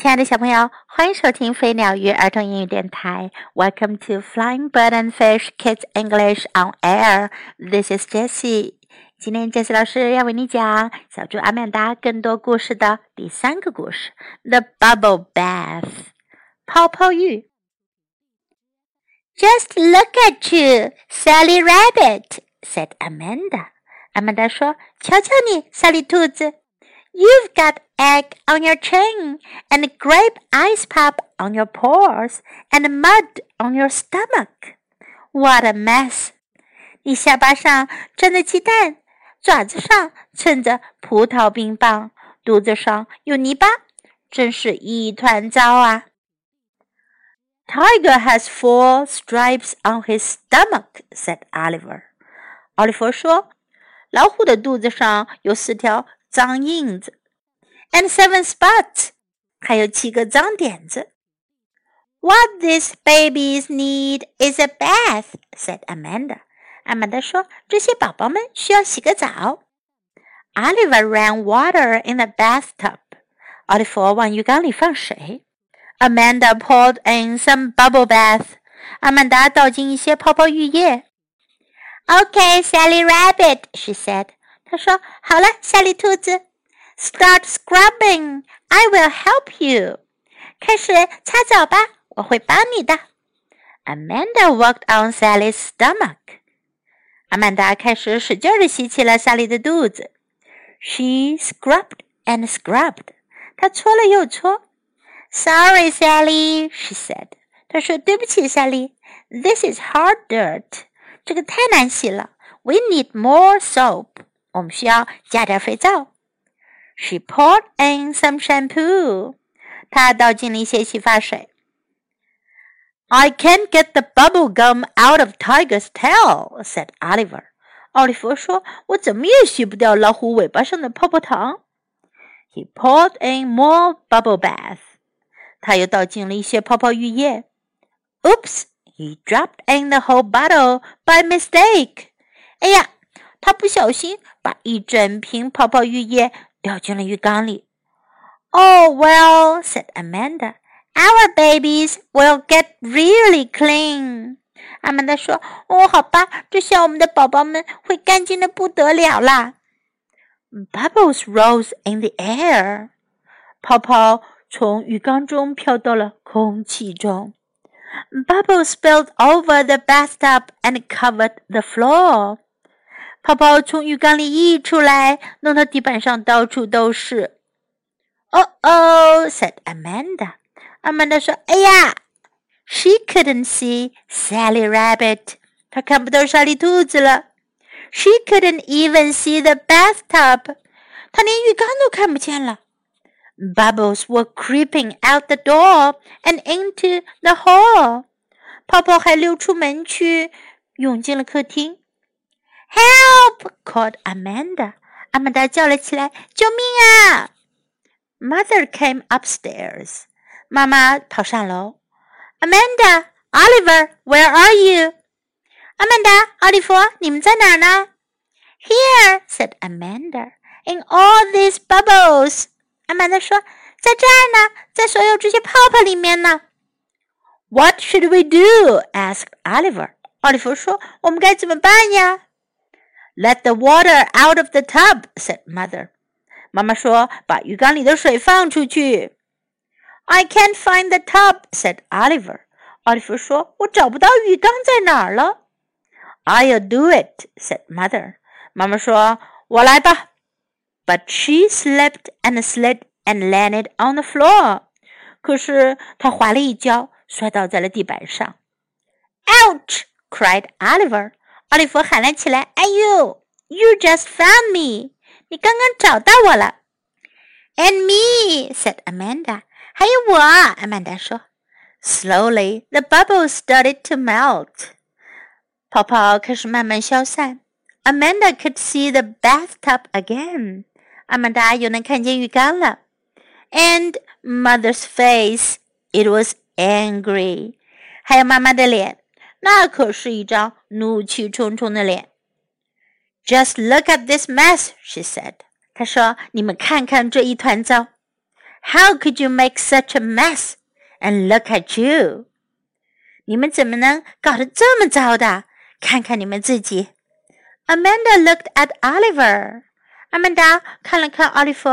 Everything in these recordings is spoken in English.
亲爱的小朋友，欢迎收听飞鸟鱼儿童英语电台。Welcome to Flying Bird and Fish Kids English on Air. This is Jessie. 今天 Jessie 老师要为你讲小猪阿曼达更多故事的第三个故事：The Bubble Bath。泡泡浴。Just look at you, Sally Rabbit," said Amanda. 阿曼达说：“瞧瞧你，小李兔子。” You've got egg on your chin, and grape ice pop on your paws, and mud on your stomach. What a mess! 你下巴上沾着鸡蛋，爪子上蹭着葡萄冰棒，肚子上有泥巴，真是一团糟啊！Tiger has four stripes on his stomach," said Oliver. 奥利弗说：“老虎的肚子上有四条 脏印子，and seven spots，还有七个脏点子。What these babies need is a bath," said Amanda. 阿曼达说：“这些宝宝们需要洗个澡。” Oliver ran water in the bathtub. 奥利弗往浴缸里放水。Amanda poured in some bubble bath. 阿曼达倒进一些泡泡浴液。Okay, Sally Rabbit, she said. 他说：“好了，莎莉兔子，start scrubbing. I will help you.” 开始擦澡吧，我会帮你的。Amanda walked on Sally's stomach. 阿曼达开始使劲的吸起了萨莉的肚子。She scrubbed and scrubbed. 她搓了又搓。Sorry, Sally, she said. 她说：“对不起，萨莉。This is hard dirt. 这个太难洗了。We need more soap.” 我们需要加点肥皂。She poured in some shampoo. 她倒进了一些洗发水。I can't get the bubble gum out of Tiger's tail," said Oliver. 奥利弗说：“我怎么也洗不掉老虎尾巴上的泡泡糖。” He poured in more bubble bath. 他又倒进了一些泡泡浴液。Oops! He dropped in the whole bottle by mistake. 哎呀！他不小心 把一整瓶泡泡浴液掉进了浴缸里。Oh well, said Amanda. Our babies will get really clean. 阿曼达说：“哦，好吧，这下我们的宝宝们会干净的不得了啦。” Bubbles rose in the air. 泡泡从浴缸中飘到了空气中。Bubbles spilled over the bathtub and covered the floor. 泡泡从浴缸里溢出来，弄到地板上到处都是。Oh oh, said Amanda. 阿曼达说：“哎呀！”She couldn't see Sally Rabbit. 她看不到莎莉兔子了。She couldn't even see the bathtub. 她连浴缸都看不见了。Bubbles were creeping out the door and into the hall. 泡泡还溜出门去，涌进了客厅。Help! called Amanda. 阿曼达叫了起来：“救命啊！” Mother came upstairs. 妈妈跑上楼。Amanda, Oliver, where are you? 阿曼达、奥利弗，你们在哪儿呢？Here, said Amanda. In all these bubbles. 阿曼达说：“在这儿呢，在所有这些泡泡里面呢。” What should we do? asked Oliver. 奥利弗说：“我们该怎么办呀？” Let the water out of the tub," said mother. 妈妈说：“把浴缸里的水放出去。” I can't find the tub," said Oliver. 奥利弗说：“我找不到浴缸在哪儿了。” I'll do it," said mother. 妈妈说：“我来吧。” But she slipped and slid and landed on the floor. 可是她滑了一跤，摔倒在了地板上。Ouch! cried Oliver. 奥利弗喊了起来：“哎呦，You just found me！你刚刚找到我了。” And me said Amanda，还有我，阿曼达说。Slowly the bubbles started to melt，泡泡开始慢慢消散。Amanda could see the bathtub again，阿曼达又能看见浴缸了。And mother's face，it was angry，还有妈妈的脸。 那可是一张怒气冲冲的脸。Just look at this mess, she said. 她说：“你们看看这一团糟。” How could you make such a mess? And look at you. 你们怎么能搞得这么糟的？看看你们自己。Amanda looked at Oliver. Amanda 看了看奥利弗。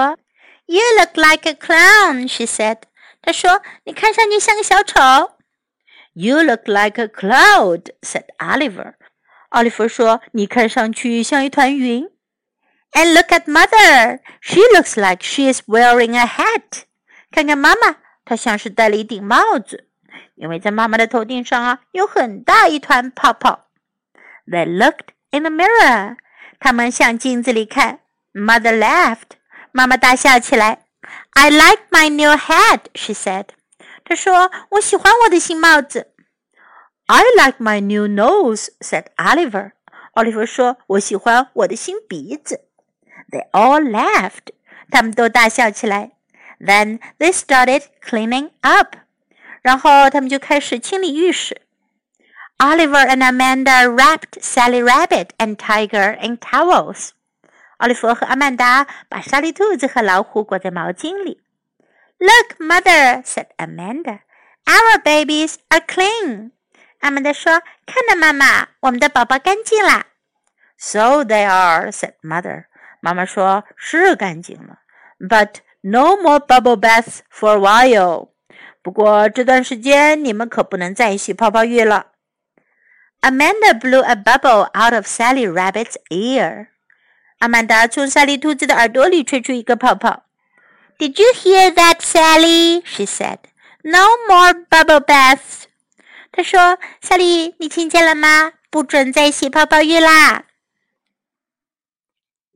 You look like a clown, she said. 她说：“你看上去像个小丑。” You look like a cloud, said Oliver. 奥利弗说：“你看上去像一团云。” And look at mother. She looks like she is wearing a hat. 看看妈妈，她像是戴了一顶帽子，因为在妈妈的头顶上啊有很大一团泡泡。They looked in the mirror. 他们向镜子里看。Mother laughed. 妈妈大笑起来。I like my new hat, she said. 她说：“我喜欢我的新帽子。” I like my new nose, said Oliver. 奥利弗说：“我喜欢我的新鼻子。” They all laughed. 他们都大笑起来。Then they started cleaning up. 然后他们就开始清理浴室。Oliver and Amanda wrapped Sally Rabbit and Tiger in towels. 奥利弗和阿曼达把莎莉兔子和老虎裹在毛巾里。 Look, mother, said Amanda. Our babies are clean. 阿曼达说：“看到妈妈，我们的宝宝干净啦。” So they are, said mother. 妈妈说：“是干净了，but no more bubble baths for a while. 不过这段时间你们可不能再洗泡泡浴了。” Amanda blew a bubble out of Sally Rabbit's ear. 阿曼达从萨莉兔子的耳朵里吹出一个泡泡。 Did you hear that, Sally? She said. No more bubble baths. 她说：“萨莉，你听见了吗？不准再洗泡泡浴啦！”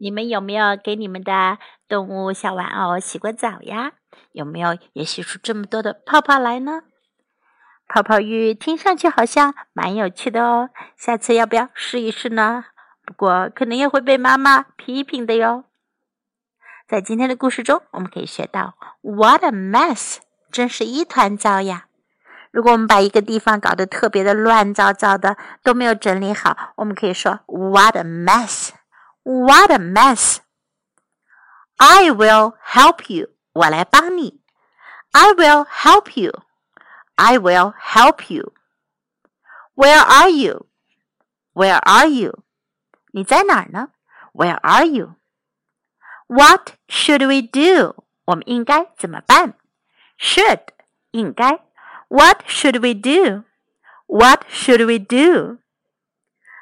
你们有没有给你们的动物小玩偶洗过澡呀？有没有也洗出这么多的泡泡来呢？泡泡浴听上去好像蛮有趣的哦，下次要不要试一试呢？不过可能也会被妈妈批评的哟。在今天的故事中，我们可以学到 “What a mess！” 真是一团糟呀。如果我们把一个地方搞得特别的乱糟糟的，都没有整理好，我们可以说 “What a mess！”“What a mess！” I will help you，我来帮你。I will help you。I will help you. Where are you? Where are you? 你在哪儿呢？Where are you? What should we do? 我们应该怎么办？Should 应该。What should we do? What should we do?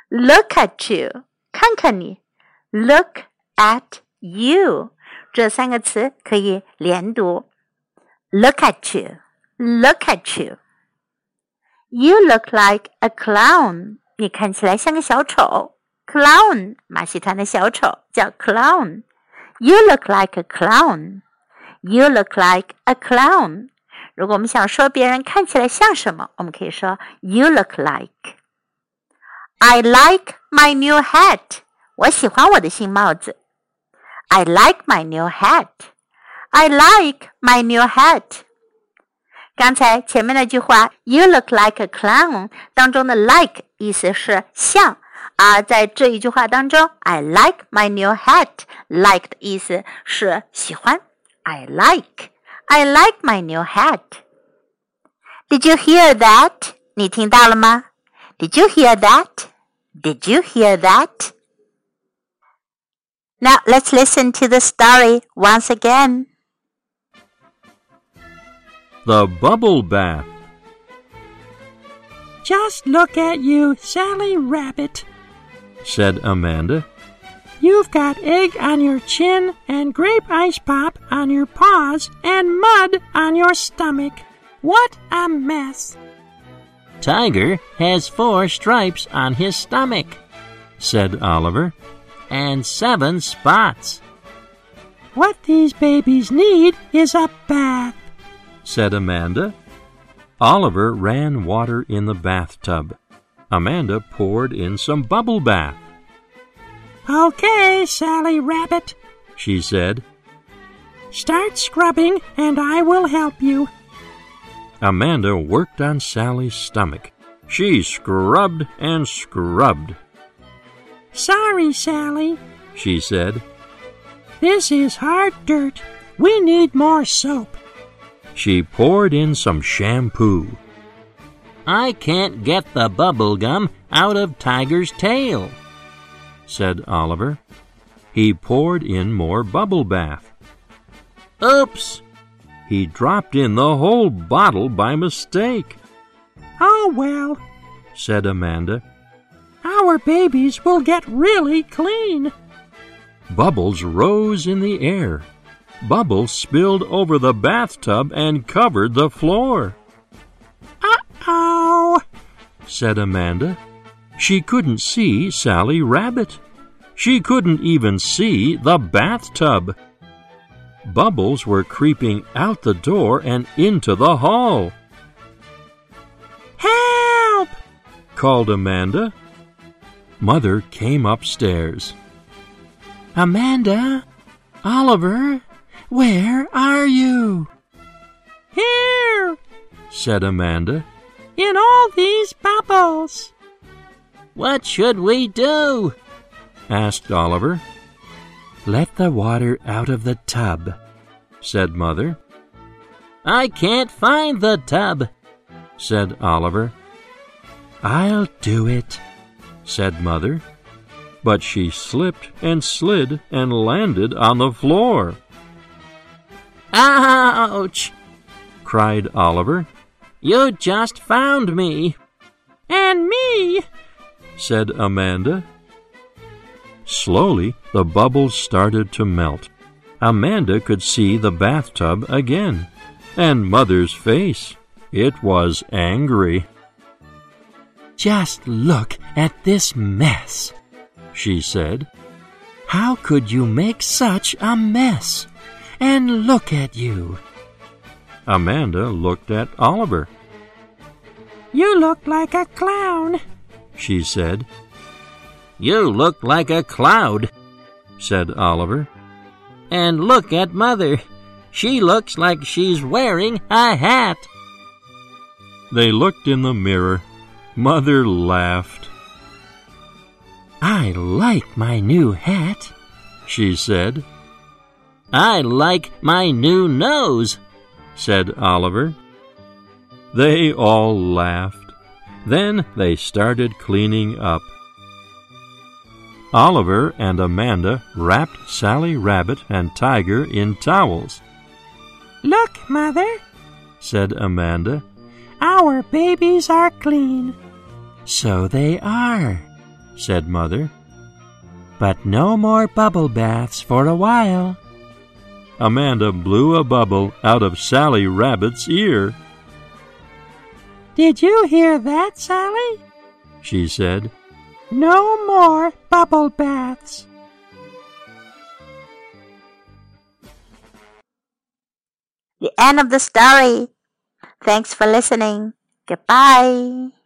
Look at you. 看看你。Look at you. 这三个词可以连读。Look at you. Look at you. You look like a clown. 你看起来像个小丑。clown 马戏团的小丑叫 clown。 You look like a clown. You look like a clown. 如果我们想说别人看起来像什么，我们可以说 You look like. I like my new hat. 我喜欢我的新帽子。I like my new hat. I like my new hat. 刚才前面那句话 "You look like a clown" 当中的 "like" 意思是像。 而在这一句话当中，I like my new hat，like 的意思是喜欢。I like, I like my new hat. Did you hear that? 你听到了吗？Did you hear that? Did you hear that? Now let's listen to the story once again. The Bubble Bath. Just look at you, Sally Rabbit, said Amanda. You've got egg on your chin and grape ice pop on your paws and mud on your stomach. What a mess! Tiger has four stripes on his stomach, said Oliver, and seven spots. What these babies need is a bath, said Amanda. Oliver ran water in the bathtub. Amanda poured in some bubble bath. Okay, Sally Rabbit, she said. Start scrubbing and I will help you. Amanda worked on Sally's stomach. She scrubbed and scrubbed. Sorry, Sally, she said. This is hard dirt. We need more soap. She poured in some shampoo. I can't get the bubble gum out of Tiger's tail, said Oliver. He poured in more bubble bath. Oops! He dropped in the whole bottle by mistake. Oh, well, said Amanda. Our babies will get really clean. Bubbles rose in the air. Bubbles spilled over the bathtub and covered the floor. Said Amanda. She couldn't see Sally Rabbit. She couldn't even see the bathtub. Bubbles were creeping out the door and into the hall. Help! called Amanda. Mother came upstairs. Amanda, Oliver, where are you? Here, said Amanda. In all these bubbles. What should we do? asked Oliver. Let the water out of the tub, said Mother. I can't find the tub, said Oliver. I'll do it, said Mother. But she slipped and slid and landed on the floor. Ouch! cried Oliver. You just found me. And me, said Amanda. Slowly, the bubbles started to melt. Amanda could see the bathtub again, and Mother's face. It was angry. Just look at this mess, she said. How could you make such a mess? And look at you. Amanda looked at Oliver. You look like a clown, she said. You look like a cloud, said Oliver. And look at Mother. She looks like she's wearing a hat. They looked in the mirror. Mother laughed. I like my new hat, she said. I like my new nose, said Oliver. They all laughed. Then they started cleaning up. Oliver and Amanda wrapped Sally Rabbit and Tiger in towels. Look, Mother, said Amanda. Our babies are clean. So they are, said Mother. But no more bubble baths for a while. Amanda blew a bubble out of Sally Rabbit's ear. Did you hear that, Sally? she said. No more bubble baths. The end of the story. Thanks for listening. Goodbye.